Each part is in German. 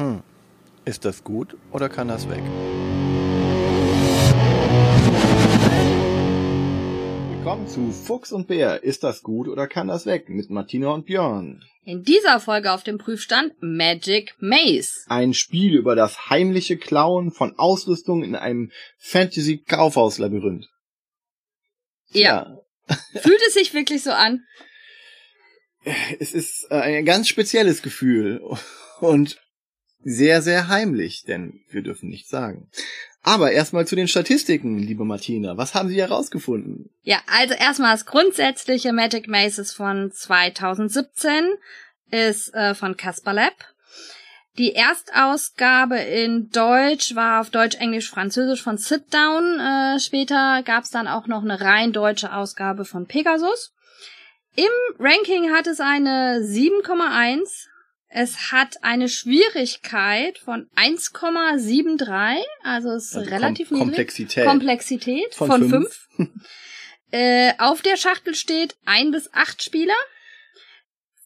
Hm. Ist das gut oder kann das weg? Willkommen zu Fuchs und Bär. Ist das gut oder kann das weg? Mit Martina und Björn. In dieser Folge auf dem Prüfstand Magic Maze. Ein Spiel über das heimliche Klauen von Ausrüstung in einem Fantasy-Kaufhauslabyrinth. Ja. Fühlt es sich wirklich so an? Es ist äh, ein ganz spezielles Gefühl und sehr, sehr heimlich, denn wir dürfen nichts sagen. Aber erstmal zu den Statistiken, liebe Martina. Was haben Sie herausgefunden? Ja, also erstmal das grundsätzliche Magic Mazes von 2017 ist äh, von Casper Lab. Die Erstausgabe in Deutsch war auf Deutsch, Englisch, Französisch von Sit Down. Äh, später gab es dann auch noch eine rein deutsche Ausgabe von Pegasus. Im Ranking hat es eine 7,1. Es hat eine Schwierigkeit von 1,73, also es ist Also relativ Kom niedrig. Komplexität. Komplexität Von von, fünf. 5. äh, auf der Schachtel steht ein bis acht Spieler.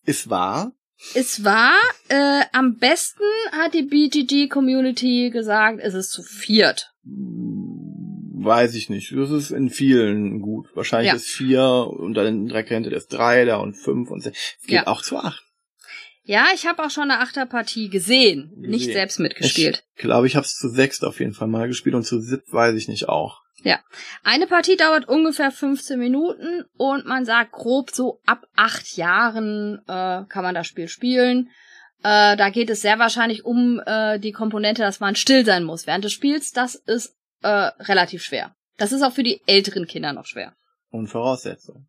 Ist wahr. Es war, äh, am besten hat die BGG Community gesagt, es ist zu viert. Weiß ich nicht. Das ist in vielen gut. Wahrscheinlich Ja. ist vier und dann direkt hinter das drei, da und fünf und sechs. Es geht Ja. auch zu acht. Ja, ich habe auch schon eine Achterpartie gesehen, nicht Gesehen. selbst mitgespielt. Ich glaube, ich habe es zu sechst auf jeden Fall mal gespielt und zu sieb weiß ich nicht auch. Eine Partie dauert ungefähr 15 Minuten und man sagt grob so ab acht Jahren äh, kann man das Spiel spielen. Äh, da geht es sehr wahrscheinlich um äh, die Komponente, dass man still sein muss während des Spiels. Das ist äh, relativ schwer. Das ist auch für die älteren Kinder noch schwer. Und Voraussetzung.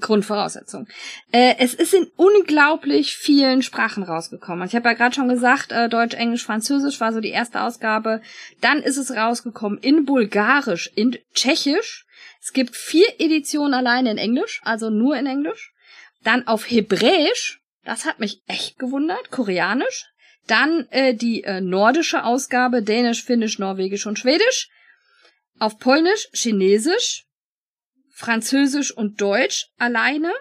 Grundvoraussetzung. Äh, es ist in unglaublich vielen Sprachen rausgekommen. Also Ich habe ja gerade schon gesagt, äh, Deutsch, Englisch, Französisch war so die erste Ausgabe. Dann ist es rausgekommen in Bulgarisch, in Tschechisch. Es gibt vier Editionen alleine in Englisch, also nur in Englisch. Dann auf Hebräisch, das hat mich echt gewundert, Koreanisch. Dann äh, die äh, nordische Ausgabe, Dänisch, Finnisch, Norwegisch und Schwedisch. Auf Polnisch, Chinesisch, Französisch und Deutsch alleine,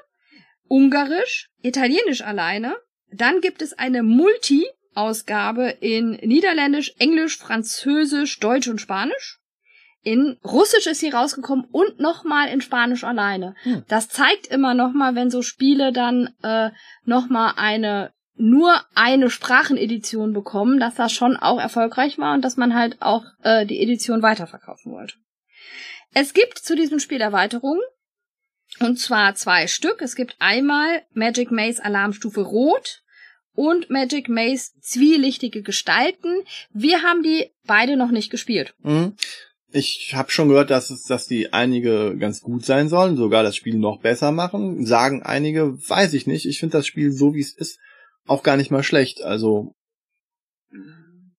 Ungarisch, Italienisch alleine. Dann gibt es eine Multi-Ausgabe in Niederländisch, Englisch, Französisch, Deutsch und Spanisch. In Russisch ist sie rausgekommen und nochmal in Spanisch alleine. Hm. Das zeigt immer nochmal, wenn so Spiele dann äh, nochmal eine nur eine Sprachenedition bekommen, dass das schon auch erfolgreich war und dass man halt auch äh, die Edition weiterverkaufen wollte. Es gibt zu diesem Spiel Erweiterungen. Und zwar zwei Stück. Es gibt einmal Magic Maze Alarmstufe Rot und Magic Maze zwielichtige Gestalten. Wir haben die beide noch nicht gespielt. Mhm. Ich habe schon gehört, dass es, dass die einige ganz gut sein sollen, sogar das Spiel noch besser machen. Sagen einige, weiß ich nicht. Ich finde das Spiel so wie es ist auch gar nicht mal schlecht. Also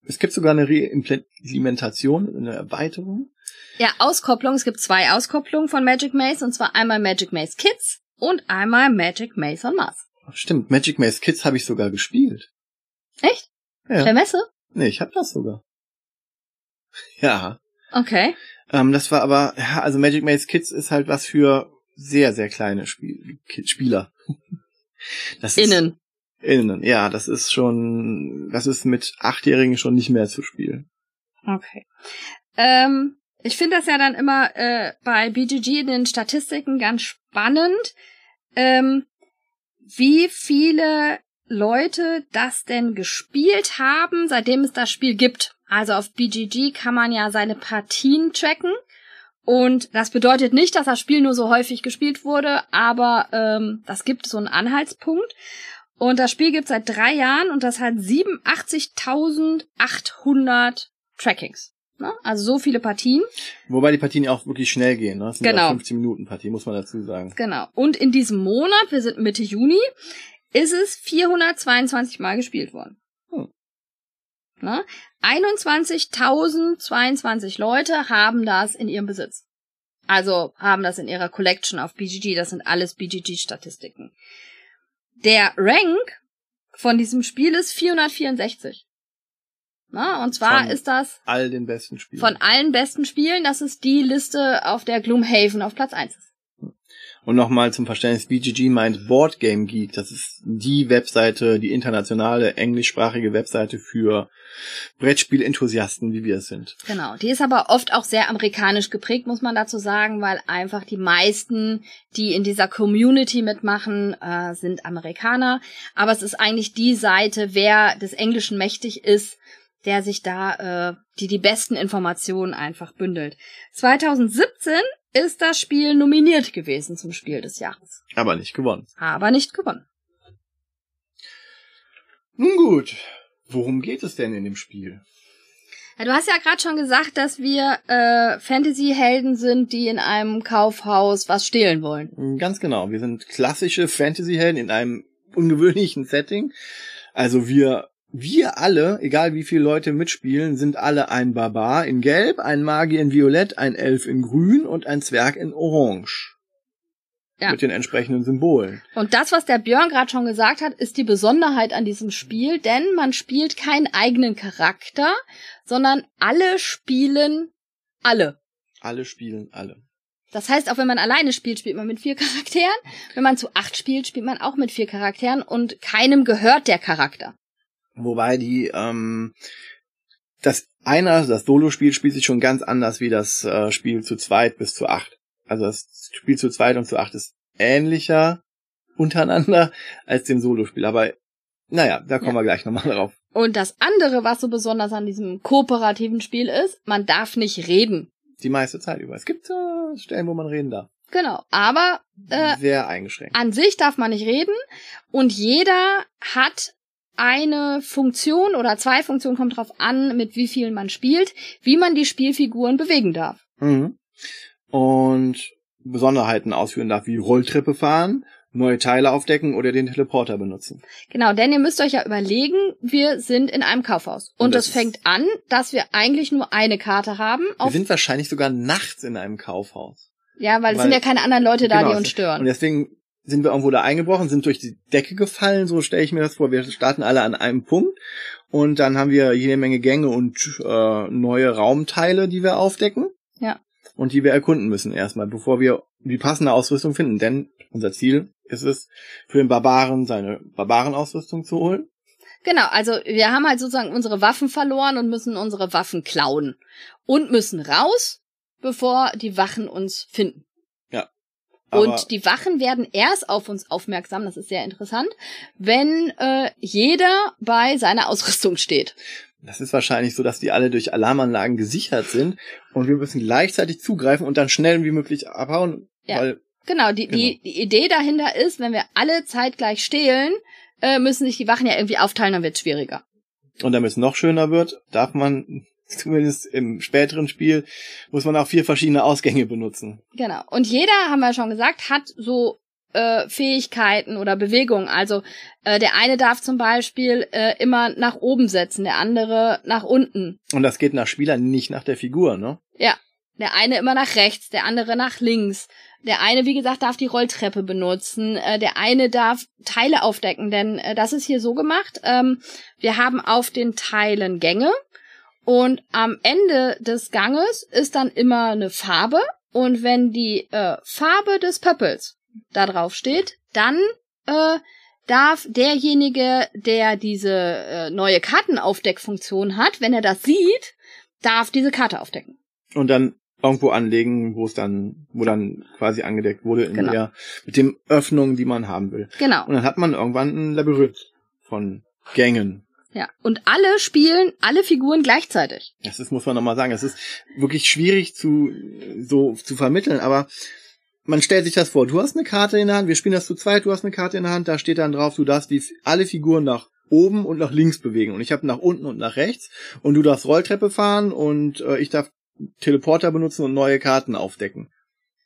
es gibt sogar eine Reimplementation, eine Erweiterung. Ja, Auskopplung. Es gibt zwei Auskopplungen von Magic Maze und zwar einmal Magic Maze Kids und einmal Magic Maze on Mars. Stimmt, Magic Maze Kids habe ich sogar gespielt. Echt? Ja. Der Messe? Nee, ich habe das sogar. Ja. Okay. Ähm, das war aber, ja, also Magic Maze Kids ist halt was für sehr, sehr kleine Spiel Spieler. Das ist, Innen. Innen, ja, das ist schon, das ist mit Achtjährigen schon nicht mehr zu spielen. Okay. Ähm, ich finde das ja dann immer äh, bei BGG in den Statistiken ganz spannend, ähm, wie viele Leute das denn gespielt haben, seitdem es das Spiel gibt. Also auf BGG kann man ja seine Partien tracken. Und das bedeutet nicht, dass das Spiel nur so häufig gespielt wurde, aber ähm, das gibt so einen Anhaltspunkt. Und das Spiel gibt seit drei Jahren und das hat 87.800 Trackings. Ne? Also so viele Partien. Wobei die Partien ja auch wirklich schnell gehen, ne? Das sind Genau. ja 15 Minuten Partien, muss man dazu sagen. Genau. Und in diesem Monat, wir sind Mitte Juni, ist es 422 Mal gespielt worden. Hm. Ne? 21.022 Leute haben das in ihrem Besitz. Also haben das in ihrer Collection auf BGG. Das sind alles BGG-Statistiken. Der Rank von diesem Spiel ist 464. Na, und zwar Von ist das All den besten Spielen. von allen besten Spielen, das ist die Liste, auf der Gloomhaven auf Platz 1 ist. Und nochmal zum Verständnis, BGG meint Board Game Geek. Das ist die Webseite, die internationale englischsprachige Webseite für Brettspiel-Enthusiasten, wie wir es sind. Genau. Die ist aber oft auch sehr amerikanisch geprägt, muss man dazu sagen, weil einfach die meisten, die in dieser Community mitmachen, äh, sind Amerikaner. Aber es ist eigentlich die Seite, wer des Englischen mächtig ist, der sich da, äh, die die besten Informationen einfach bündelt. 2017 ist das Spiel nominiert gewesen zum Spiel des Jahres. Aber nicht gewonnen. Aber nicht gewonnen. Nun gut, worum geht es denn in dem Spiel? Ja, du hast ja gerade schon gesagt, dass wir äh, Fantasy-Helden sind, die in einem Kaufhaus was stehlen wollen. Ganz genau, wir sind klassische Fantasy-Helden in einem ungewöhnlichen Setting. Also wir wir alle, egal wie viele Leute mitspielen, sind alle ein Barbar in Gelb, ein Magier in Violett, ein Elf in Grün und ein Zwerg in Orange. Ja. Mit den entsprechenden Symbolen. Und das, was der Björn gerade schon gesagt hat, ist die Besonderheit an diesem Spiel, denn man spielt keinen eigenen Charakter, sondern alle spielen alle. Alle spielen alle. Das heißt, auch wenn man alleine spielt, spielt man mit vier Charakteren. Wenn man zu acht spielt, spielt man auch mit vier Charakteren und keinem gehört der Charakter. Wobei die, ähm, das einer, das Solo-Spiel spielt sich schon ganz anders wie das äh, Spiel zu zweit bis zu acht. Also das Spiel zu zweit und zu acht ist ähnlicher untereinander als dem Solo-Spiel. Aber naja, da kommen ja. wir gleich nochmal drauf. Und das andere, was so besonders an diesem kooperativen Spiel ist, man darf nicht reden. Die meiste Zeit über. Es gibt äh, Stellen, wo man reden darf. Genau, aber äh, sehr eingeschränkt. An sich darf man nicht reden und jeder hat eine Funktion oder zwei Funktionen, kommt drauf an, mit wie vielen man spielt, wie man die Spielfiguren bewegen darf. Mhm. Und Besonderheiten ausführen darf, wie Rolltreppe fahren, neue Teile aufdecken oder den Teleporter benutzen. Genau, denn ihr müsst euch ja überlegen, wir sind in einem Kaufhaus. Und es fängt an, dass wir eigentlich nur eine Karte haben. wir sind wahrscheinlich sogar nachts in einem Kaufhaus. Ja, weil es sind ja keine anderen Leute da, genau, die uns stören. Und deswegen sind wir irgendwo da eingebrochen, sind durch die Decke gefallen, so stelle ich mir das vor. Wir starten alle an einem Punkt und dann haben wir jede Menge Gänge und äh, neue Raumteile, die wir aufdecken. Ja. Und die wir erkunden müssen erstmal, bevor wir die passende Ausrüstung finden. Denn unser Ziel ist es, für den Barbaren seine Barbarenausrüstung zu holen. Genau, also wir haben halt sozusagen unsere Waffen verloren und müssen unsere Waffen klauen. Und müssen raus, bevor die Wachen uns finden und die Wachen werden erst auf uns aufmerksam, das ist sehr interessant, wenn äh, jeder bei seiner Ausrüstung steht. Das ist wahrscheinlich so, dass die alle durch Alarmanlagen gesichert sind und wir müssen gleichzeitig zugreifen und dann schnell wie möglich abhauen. Ja, weil, genau, die, genau. Die, die Idee dahinter ist, wenn wir alle zeitgleich stehlen, äh, müssen sich die Wachen ja irgendwie aufteilen, dann wird es schwieriger. Und damit es noch schöner wird, darf man zumindest im späteren Spiel, muss man auch vier verschiedene Ausgänge benutzen. Genau. Und jeder, haben wir schon gesagt, hat so äh, Fähigkeiten oder Bewegungen. Also äh, der eine darf zum Beispiel äh, immer nach oben setzen, der andere nach unten. Und das geht nach Spieler, nicht nach der Figur, ne? Ja. Der eine immer nach rechts, der andere nach links. Der eine, wie gesagt, darf die Rolltreppe benutzen. Äh, der eine darf Teile aufdecken, denn äh, das ist hier so gemacht. Ähm, wir haben auf den Teilen Gänge und am Ende des Ganges ist dann immer eine Farbe. Und wenn die äh, Farbe des Pöppels da drauf steht, dann äh, darf derjenige, der diese äh, neue Kartenaufdeckfunktion hat, wenn er das sieht, darf diese Karte aufdecken. Und dann irgendwo anlegen, wo es dann, wo dann quasi angedeckt wurde in genau. der, mit den Öffnungen, die man haben will. Genau. Und dann hat man irgendwann ein Labyrinth von Gängen. Ja, und alle spielen alle Figuren gleichzeitig. Das ist, muss man nochmal sagen, es ist wirklich schwierig zu, so zu vermitteln, aber man stellt sich das vor, du hast eine Karte in der Hand, wir spielen das zu zweit, du hast eine Karte in der Hand, da steht dann drauf, du darfst die, alle Figuren nach oben und nach links bewegen und ich habe nach unten und nach rechts und du darfst Rolltreppe fahren und äh, ich darf Teleporter benutzen und neue Karten aufdecken.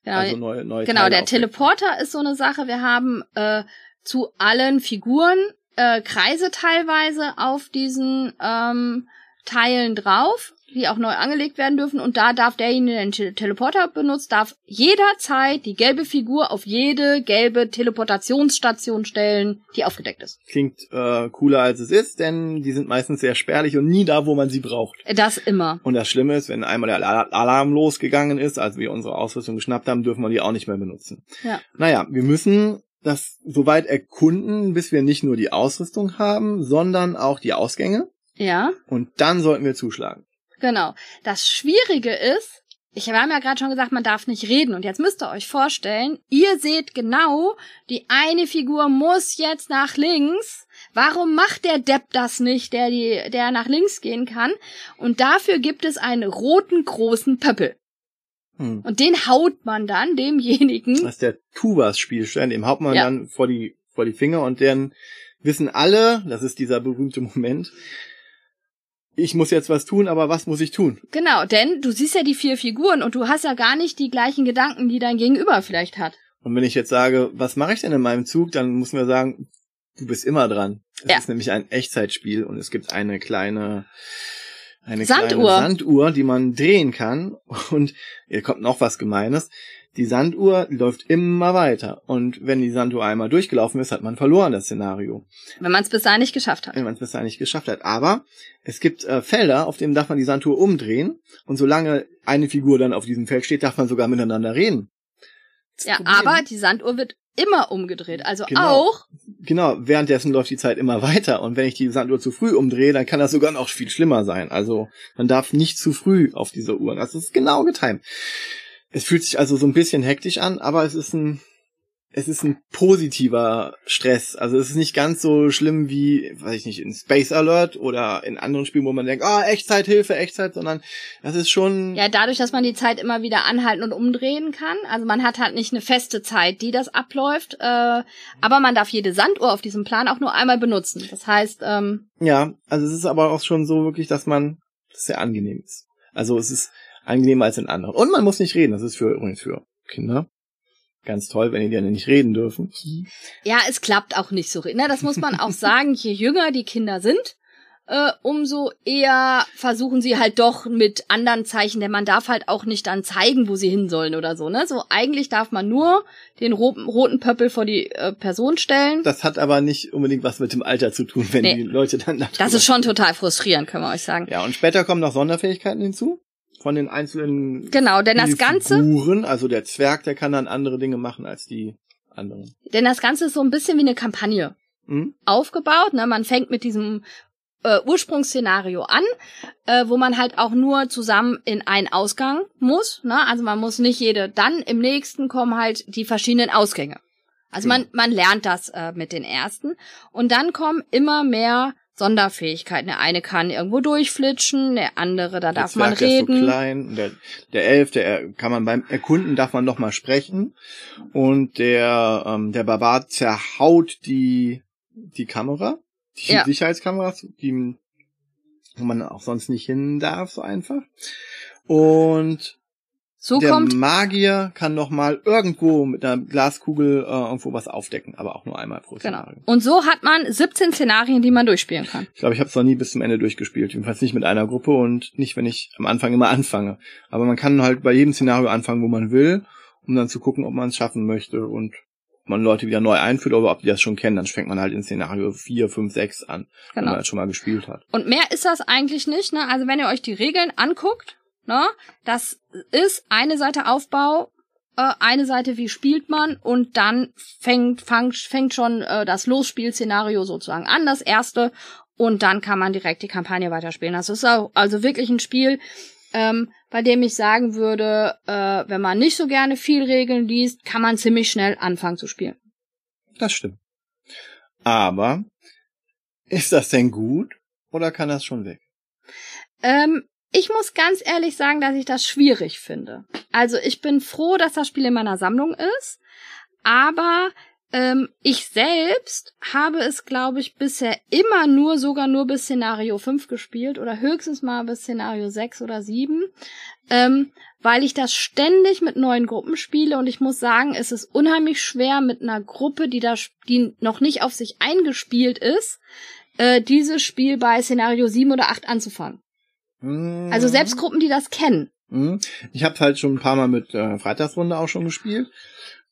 Genau, also neue, neue genau der aufdecken. Teleporter ist so eine Sache, wir haben äh, zu allen Figuren äh, Kreise teilweise auf diesen ähm, Teilen drauf. die auch neu angelegt werden dürfen. Und da darf derjenige, der den Teleporter benutzt, darf jederzeit die gelbe Figur auf jede gelbe Teleportationsstation stellen, die aufgedeckt ist. Klingt äh, cooler als es ist, denn die sind meistens sehr spärlich und nie da, wo man sie braucht. Das immer. Und das Schlimme ist, wenn einmal der Alarm losgegangen ist, als wir unsere Ausrüstung geschnappt haben, dürfen wir die auch nicht mehr benutzen. Ja. Naja, wir müssen das soweit erkunden, bis wir nicht nur die Ausrüstung haben, sondern auch die Ausgänge. Ja. Und dann sollten wir zuschlagen. Genau. Das Schwierige ist, ich habe ja gerade schon gesagt, man darf nicht reden. Und jetzt müsst ihr euch vorstellen, ihr seht genau, die eine Figur muss jetzt nach links. Warum macht der Depp das nicht, der, die, der nach links gehen kann? Und dafür gibt es einen roten großen Pöppel. Hm. Und den haut man dann demjenigen. Das ist der Tuvas-Spielstein, dem haut man Ja. dann vor die, vor die Finger und dann wissen alle, das ist dieser berühmte Moment, ich muss jetzt was tun, aber was muss ich tun? Genau, denn du siehst ja die vier Figuren und du hast ja gar nicht die gleichen Gedanken, die dein Gegenüber vielleicht hat. Und wenn ich jetzt sage, was mache ich denn in meinem Zug, dann muss man sagen, du bist immer dran. Es Ja. ist nämlich ein Echtzeitspiel und es gibt eine kleine eine Sanduhr. kleine Sanduhr, die man drehen kann. Und hier kommt noch was Gemeines. Die Sanduhr läuft immer weiter. Und wenn die Sanduhr einmal durchgelaufen ist, hat man verloren das Szenario. Wenn man es bis dahin nicht geschafft hat. wenn man es bis dahin nicht geschafft hat. Aber es gibt äh, Felder, auf denen darf man die Sanduhr umdrehen. Und solange eine Figur dann auf diesem Feld steht, darf man sogar miteinander reden. Das Ja, Problem- aber die Sanduhr wird immer umgedreht. Also Genau. auch, Genau, währenddessen läuft die Zeit immer weiter. Und wenn ich die Sanduhr zu früh umdrehe, dann kann das sogar noch viel schlimmer sein. Also man darf nicht zu früh auf diese Uhr. Das ist genau getimt. Es fühlt sich also so ein bisschen hektisch an, aber es ist ein es ist ein positiver Stress. Also es ist nicht ganz so schlimm wie, weiß ich nicht, in Space Alert oder in anderen Spielen, wo man denkt, ah, Echtzeit, Hilfe, Echtzeit, sondern das ist schon, ja, dadurch, dass man die Zeit immer wieder anhalten und umdrehen kann. Also man hat halt nicht eine feste Zeit, die das abläuft. Äh, aber man darf jede Sanduhr auf diesem Plan auch nur einmal benutzen. Das heißt, ähm, ja, also es ist aber auch schon so wirklich, dass man, das sehr angenehm ist. Also es ist angenehmer als in anderen. Und man muss nicht reden, das ist für übrigens für Kinder. Ganz toll, wenn die dann nicht reden dürfen. ja, es klappt auch nicht so. Ne? Das muss man auch sagen. Je jünger die Kinder sind, äh, umso eher versuchen sie halt doch mit anderen Zeichen, denn man darf halt auch nicht dann zeigen, wo sie hin sollen oder so. Ne? So eigentlich darf man nur den roten, roten Pöppel vor die äh, Person stellen. Das hat aber nicht unbedingt was mit dem Alter zu tun, wenn Nee. die Leute dann da Das ist schon total frustrierend, können wir euch sagen. Ja, und später kommen noch Sonderfähigkeiten hinzu. Von den einzelnen Genau, denn das Ganze, Figuren. Also der Zwerg, der kann dann andere Dinge machen als die anderen. denn das Ganze ist so ein bisschen wie eine Kampagne Hm? aufgebaut. Ne? Man fängt mit diesem äh, Ursprungsszenario an, äh, wo man halt auch nur zusammen in einen Ausgang muss. Ne? Also man muss nicht jede. Dann im nächsten kommen halt die verschiedenen Ausgänge. Also man, man lernt das äh, mit den ersten. Und dann kommen immer mehr Sonderfähigkeiten. Der eine kann irgendwo durchflitschen, der andere, da darf man der ist reden. so klein. Der, der Elf, der kann man beim Erkunden darf man noch mal sprechen. Und der, ähm, der Barbar zerhaut die, die Kamera, die Ja. Sicherheitskameras, die, wo man auch sonst nicht hin darf, so einfach. Und so der kommt Magier kann noch mal irgendwo mit einer Glaskugel äh, irgendwo was aufdecken, aber auch nur einmal pro Genau. Szenario. Und so hat man 17 Szenarien, die man durchspielen kann. Ich glaube, ich habe es noch nie bis zum Ende durchgespielt. Jedenfalls nicht mit einer Gruppe und nicht, wenn ich am Anfang immer anfange. Aber man kann halt bei jedem Szenario anfangen, wo man will, um dann zu gucken, ob man es schaffen möchte und ob man Leute wieder neu einführt oder ob die das schon kennen. Dann fängt man halt in Szenario 4, 5, 6 an, wenn Genau. man das schon mal gespielt hat. Und mehr ist das eigentlich nicht, ne? Also wenn ihr euch die Regeln anguckt, ne, das ist eine Seite Aufbau, äh, eine Seite wie spielt man und dann fängt fang, fängt schon äh, das Losspielszenario sozusagen an, das erste und dann kann man direkt die Kampagne weiterspielen. Das ist auch, also wirklich ein Spiel, ähm, bei dem ich sagen würde, äh, wenn man nicht so gerne viel Regeln liest, kann man ziemlich schnell anfangen zu spielen. Das stimmt. Aber ist das denn gut oder kann das schon weg? Ähm, ich muss ganz ehrlich sagen, dass ich das schwierig finde. Also ich bin froh, dass das Spiel in meiner Sammlung ist, aber ähm, ich selbst habe es, glaube ich, bisher immer nur, sogar nur bis Szenario 5 gespielt oder höchstens mal bis Szenario 6 oder 7, ähm, weil ich das ständig mit neuen Gruppen spiele und ich muss sagen, es ist unheimlich schwer mit einer Gruppe, die da, die noch nicht auf sich eingespielt ist, äh, dieses Spiel bei Szenario 7 oder 8 anzufangen. Also selbst Gruppen, die das kennen. Hm. Ich habe halt schon ein paar Mal mit äh, Freitagsrunde auch schon gespielt.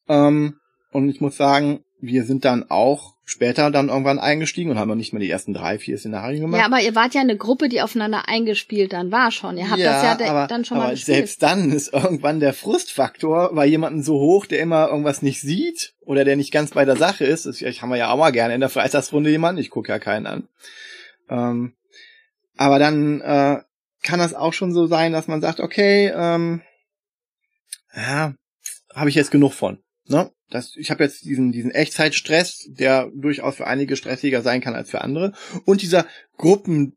Ähm, und ich muss sagen, wir sind dann auch später dann irgendwann eingestiegen und haben noch nicht mal die ersten drei, vier Szenarien gemacht. Ja, aber ihr wart ja eine Gruppe, die aufeinander eingespielt dann war schon. Ihr habt ja, das ja aber, dann schon aber mal gespielt. selbst dann ist irgendwann der Frustfaktor bei jemandem so hoch, der immer irgendwas nicht sieht oder der nicht ganz bei der Sache ist. Das ich haben wir ja auch mal gerne in der Freitagsrunde jemanden. Ich gucke ja keinen an. Ähm, aber dann äh, kann das auch schon so sein, dass man sagt, okay, ähm, ja, habe ich jetzt genug von. Ne? Das, ich habe jetzt diesen, diesen Echtzeitstress, der durchaus für einige stressiger sein kann als für andere. Und dieser Gruppen,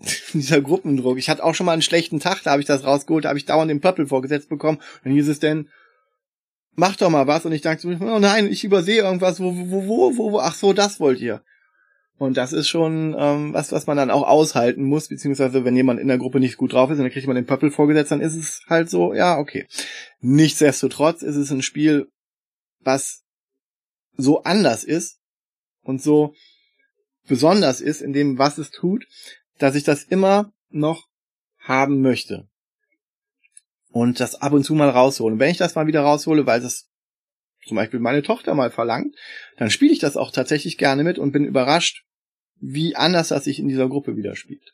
dieser Gruppendruck. Ich hatte auch schon mal einen schlechten Tag, da habe ich das rausgeholt, da habe ich dauernd den Pöppel vorgesetzt bekommen. Und dann hieß es denn, mach doch mal was. Und ich dachte, oh nein, ich übersehe irgendwas. Wo, wo, wo, wo, wo, ach so, das wollt ihr. Und das ist schon ähm, was, was man dann auch aushalten muss, beziehungsweise wenn jemand in der Gruppe nicht gut drauf ist und dann kriegt man den Pöppel vorgesetzt, dann ist es halt so, ja, okay. Nichtsdestotrotz ist es ein Spiel, was so anders ist und so besonders ist in dem, was es tut, dass ich das immer noch haben möchte. Und das ab und zu mal raushole. Und wenn ich das mal wieder raushole, weil das zum Beispiel meine Tochter mal verlangt, dann spiele ich das auch tatsächlich gerne mit und bin überrascht, wie anders das sich in dieser Gruppe widerspielt.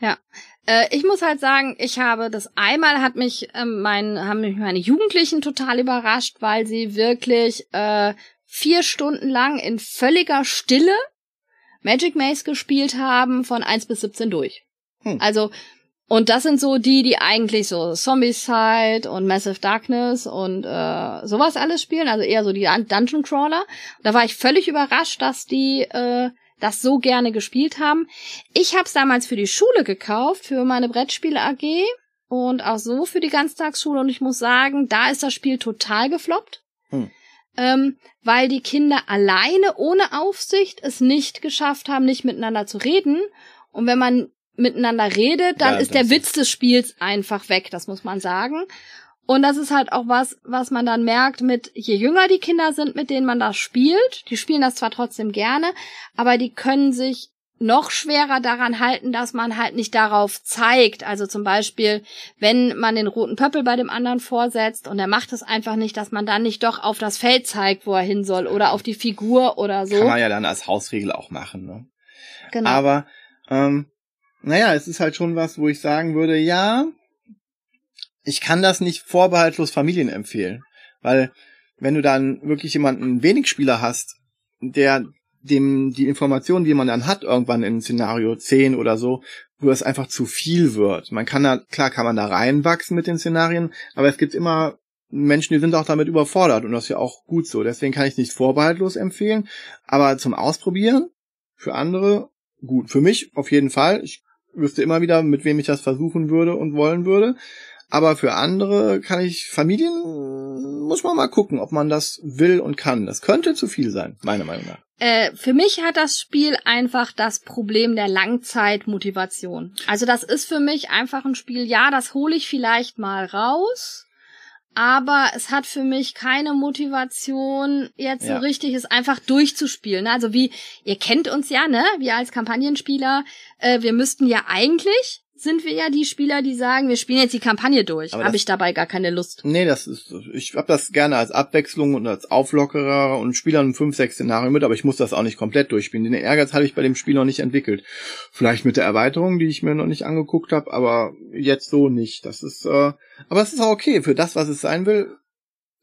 Ja, äh, ich muss halt sagen, ich habe das einmal hat mich ähm, mein haben mich meine Jugendlichen total überrascht, weil sie wirklich äh, vier Stunden lang in völliger Stille Magic Maze gespielt haben von 1 bis 17 durch. Hm. Also und das sind so die, die eigentlich so Zombicide und Massive Darkness und äh, sowas alles spielen, also eher so die Dun- Dungeon Crawler. Da war ich völlig überrascht, dass die äh, das so gerne gespielt haben. Ich habe es damals für die Schule gekauft, für meine Brettspiele AG und auch so für die Ganztagsschule. Und ich muss sagen, da ist das Spiel total gefloppt. Hm. Ähm, weil die Kinder alleine ohne Aufsicht es nicht geschafft haben, nicht miteinander zu reden. Und wenn man miteinander redet, dann Ja, ist der Witz des Spiels einfach weg, das muss man sagen. Und das ist halt auch was, was man dann merkt mit, je jünger die Kinder sind, mit denen man das spielt, die spielen das zwar trotzdem gerne, aber die können sich noch schwerer daran halten, dass man halt nicht darauf zeigt. Also zum Beispiel, wenn man den roten Pöppel bei dem anderen vorsetzt und er macht es einfach nicht, dass man dann nicht doch auf das Feld zeigt, wo er hin soll oder auf die Figur oder so. Kann man ja dann als Hausregel auch machen. Ne? genau. Aber ähm, naja, es ist halt schon was, wo ich sagen würde, ja, ich kann das nicht vorbehaltlos Familien empfehlen. Weil wenn du dann wirklich jemanden wenig Spieler hast, der dem die Informationen, die man dann hat, irgendwann in Szenario 10 oder so, wo es einfach zu viel wird. Man kann da, klar kann man da reinwachsen mit den Szenarien, aber es gibt immer Menschen, die sind auch damit überfordert und das ist ja auch gut so. Deswegen kann ich nicht vorbehaltlos empfehlen, aber zum Ausprobieren für andere gut. Für mich auf jeden Fall. Ich wüsste immer wieder, mit wem ich das versuchen würde und wollen würde. Aber für andere kann ich, Familien, muss man mal gucken, ob man das will und kann. Das könnte zu viel sein, meiner Meinung nach. Äh, für mich hat das Spiel einfach das Problem der Langzeitmotivation. Also das ist für mich einfach ein Spiel, ja, das hole ich vielleicht mal raus, aber es hat für mich keine Motivation, jetzt Ja. so richtig es einfach durchzuspielen. Also wie, ihr kennt uns ja, ne? Wir als Kampagnenspieler, äh, wir müssten ja eigentlich, sind wir ja die Spieler, die sagen, wir spielen jetzt die Kampagne durch. Habe ich dabei gar keine Lust. Nee, das ist, ich hab das gerne als Abwechslung und als Auflockerer und spiele dann fünf, sechs Szenarien mit, aber ich muss das auch nicht komplett durchspielen. Den Ehrgeiz habe ich bei dem Spiel noch nicht entwickelt. Vielleicht mit der Erweiterung, die ich mir noch nicht angeguckt habe, aber jetzt so nicht. Das ist, äh, aber es ist auch okay für das, was es sein will.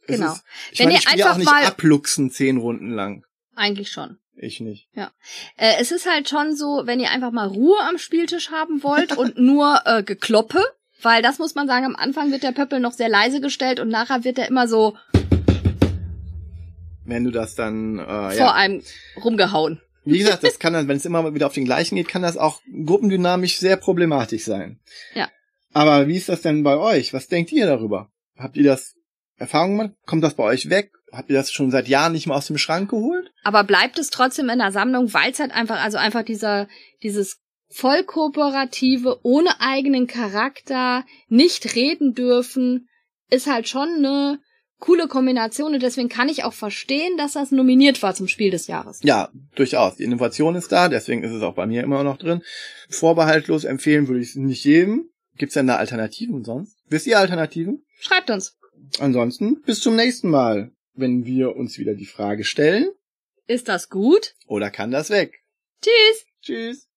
Genau. Ist, ich Wenn meine, ihr ich spiele ja auch einfach nicht mal- abluchsen zehn Runden lang. Eigentlich schon. Ich nicht. Äh, es ist halt schon so, wenn ihr einfach mal Ruhe am Spieltisch haben wollt und nur äh, Gekloppe, weil das muss man sagen, am Anfang wird der Pöppel noch sehr leise gestellt und nachher wird er immer so Wenn du das dann, äh, vor ja. einem rumgehauen. Wie gesagt, das kann dann, wenn es immer wieder auf den gleichen geht, kann das auch gruppendynamisch sehr problematisch sein. Ja. Aber wie ist das denn bei euch? Was denkt ihr darüber? Habt ihr das Erfahrung gemacht? Kommt das bei euch weg? Habt ihr das schon seit Jahren nicht mehr aus dem Schrank geholt? Aber bleibt es trotzdem in der Sammlung, weil es halt einfach, also einfach dieser, dieses voll kooperative, ohne eigenen Charakter, nicht reden dürfen, ist halt schon eine coole Kombination und deswegen kann ich auch verstehen, dass das nominiert war zum Spiel des Jahres. Ja, durchaus. Die Innovation ist da, deswegen ist es auch bei mir immer noch drin. Vorbehaltlos empfehlen würde ich es nicht jedem. Gibt's denn da Alternativen sonst? Wisst ihr Alternativen? Schreibt uns. Ansonsten bis zum nächsten Mal, wenn wir uns wieder die Frage stellen. Ist das gut? Oder kann das weg? Tschüss. Tschüss.